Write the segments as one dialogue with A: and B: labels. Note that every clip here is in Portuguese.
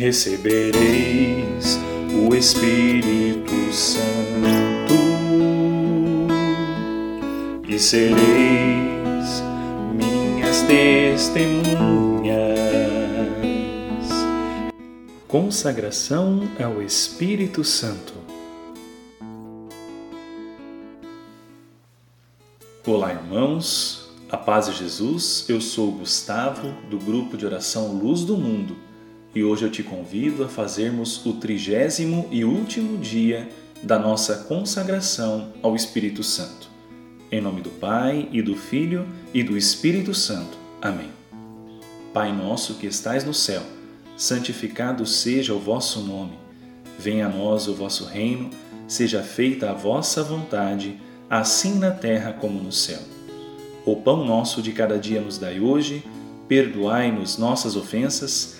A: recebereis o Espírito Santo e sereis minhas testemunhas. Consagração ao Espírito Santo. Olá, irmãos. A paz de Jesus. Eu sou Gustavo, do grupo de oração Luz do Mundo e hoje eu te convido a fazermos o trigésimo e último dia da nossa consagração ao Espírito Santo. Em nome do Pai e do Filho e do Espírito Santo. Amém. Pai nosso que estais no céu, santificado seja o vosso nome. Venha a nós o vosso reino, seja feita a vossa vontade, assim na terra como no céu. O pão nosso de cada dia nos dai hoje, perdoai-nos nossas ofensas,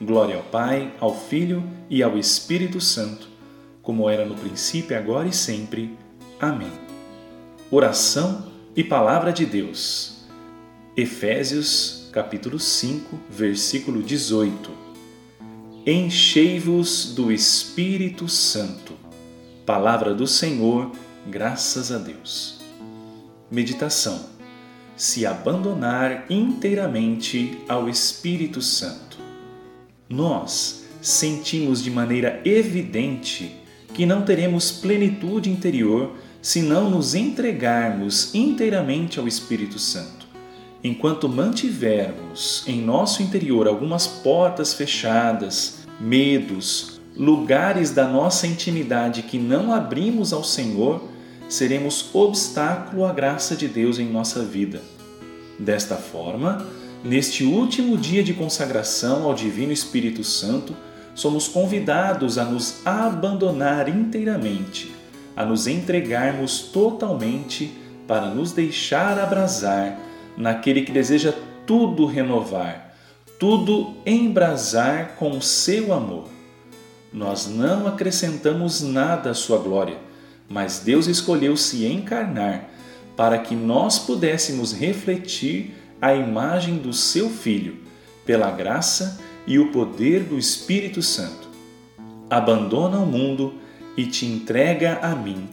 A: Glória ao Pai, ao Filho e ao Espírito Santo, como era no princípio, agora e sempre. Amém. Oração e Palavra de Deus. Efésios, capítulo 5, versículo 18. Enchei-vos do Espírito Santo. Palavra do Senhor, graças a Deus. Meditação. Se abandonar inteiramente ao Espírito Santo nós sentimos de maneira evidente que não teremos plenitude interior se não nos entregarmos inteiramente ao Espírito Santo. Enquanto mantivermos em nosso interior algumas portas fechadas, medos, lugares da nossa intimidade que não abrimos ao Senhor, seremos obstáculo à graça de Deus em nossa vida. Desta forma, Neste último dia de consagração ao Divino Espírito Santo, somos convidados a nos abandonar inteiramente, a nos entregarmos totalmente para nos deixar abrasar naquele que deseja tudo renovar, tudo embrasar com seu amor. Nós não acrescentamos nada à sua glória, mas Deus escolheu se encarnar para que nós pudéssemos refletir a imagem do seu Filho, pela graça e o poder do Espírito Santo. Abandona o mundo e te entrega a mim.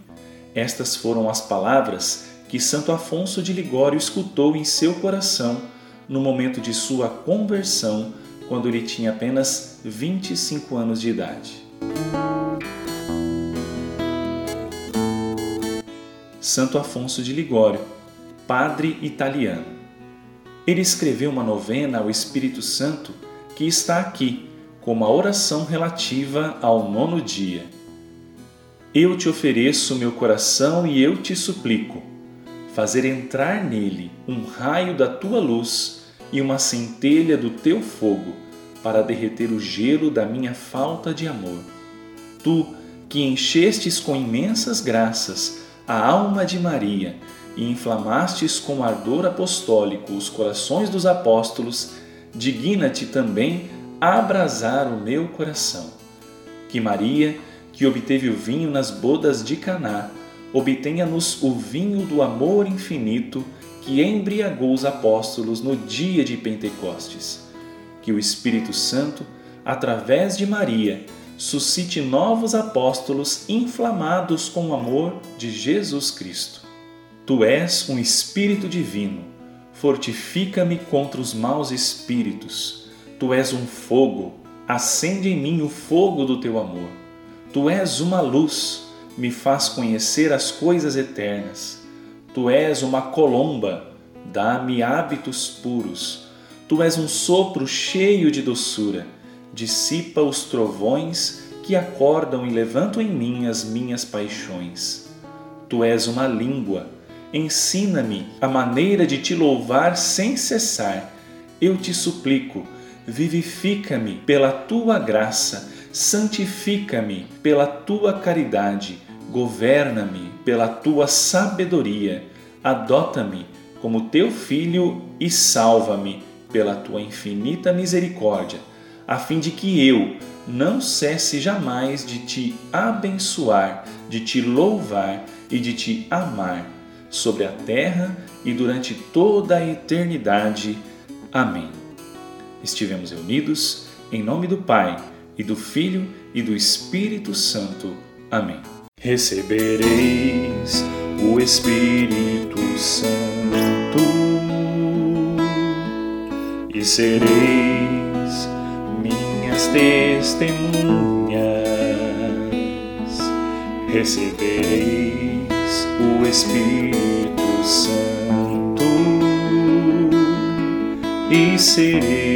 A: Estas foram as palavras que Santo Afonso de Ligório escutou em seu coração no momento de sua conversão, quando ele tinha apenas 25 anos de idade. Santo Afonso de Ligório, padre italiano ele escreveu uma novena ao Espírito Santo que está aqui como a oração relativa ao nono dia. Eu te ofereço meu coração e eu te suplico, fazer entrar nele um raio da tua luz e uma centelha do teu fogo, para derreter o gelo da minha falta de amor. Tu, que enchestes com imensas graças a alma de Maria e inflamastes com ardor apostólico os corações dos apóstolos, digna-te também abrasar o meu coração. Que Maria, que obteve o vinho nas bodas de Caná, obtenha-nos o vinho do amor infinito que embriagou os apóstolos no dia de Pentecostes. Que o Espírito Santo, através de Maria, suscite novos apóstolos inflamados com o amor de Jesus Cristo. Tu és um Espírito divino, fortifica-me contra os maus espíritos. Tu és um fogo, acende em mim o fogo do teu amor. Tu és uma luz, me faz conhecer as coisas eternas. Tu és uma colomba, dá-me hábitos puros. Tu és um sopro cheio de doçura, dissipa os trovões que acordam e levantam em mim as minhas paixões. Tu és uma língua, ensina-me a maneira de te louvar sem cessar. Eu te suplico, vivifica-me pela tua graça, santifica-me pela tua caridade, governa-me pela tua sabedoria, adota-me como teu filho e salva-me pela tua infinita misericórdia, a fim de que eu não cesse jamais de te abençoar, de te louvar e de te amar sobre a terra e durante toda a eternidade. Amém estivemos reunidos, em nome do Pai, e do Filho, e do Espírito Santo. Amém. Recebereis o Espírito Santo e sereis minhas testemunhas. Recebereis o Espírito Santo e sereis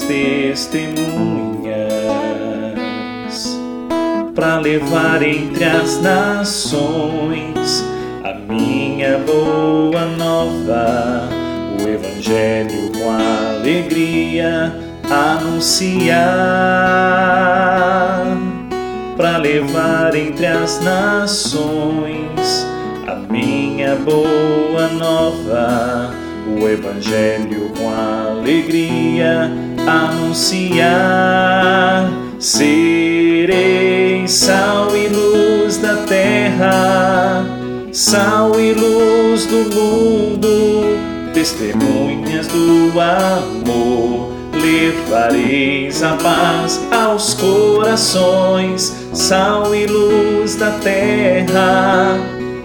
A: testemunhas para levar entre as nações a minha boa nova, o Evangelho com alegria anunciar para levar entre as nações a minha boa nova, o Evangelho com alegria anunciar: serei sal e luz da terra, sal e luz do mundo, testemunhas do amor. Levareis a paz aos corações, sal e luz da terra,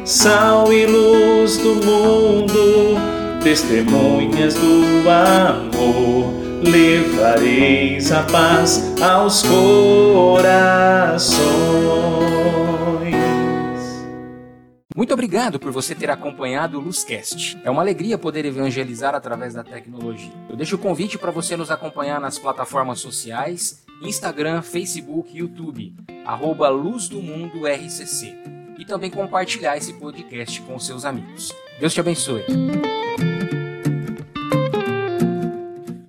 A: sal e luz do mundo, testemunhas do amor levareis a paz aos corações.
B: Muito obrigado por você ter acompanhado o Luzcast. É uma alegria poder evangelizar através da tecnologia. Eu deixo o convite para você nos acompanhar nas plataformas sociais, Instagram, Facebook, YouTube, arroba Luz do Mundo RCC. E também compartilhar esse podcast com seus amigos. Deus te abençoe.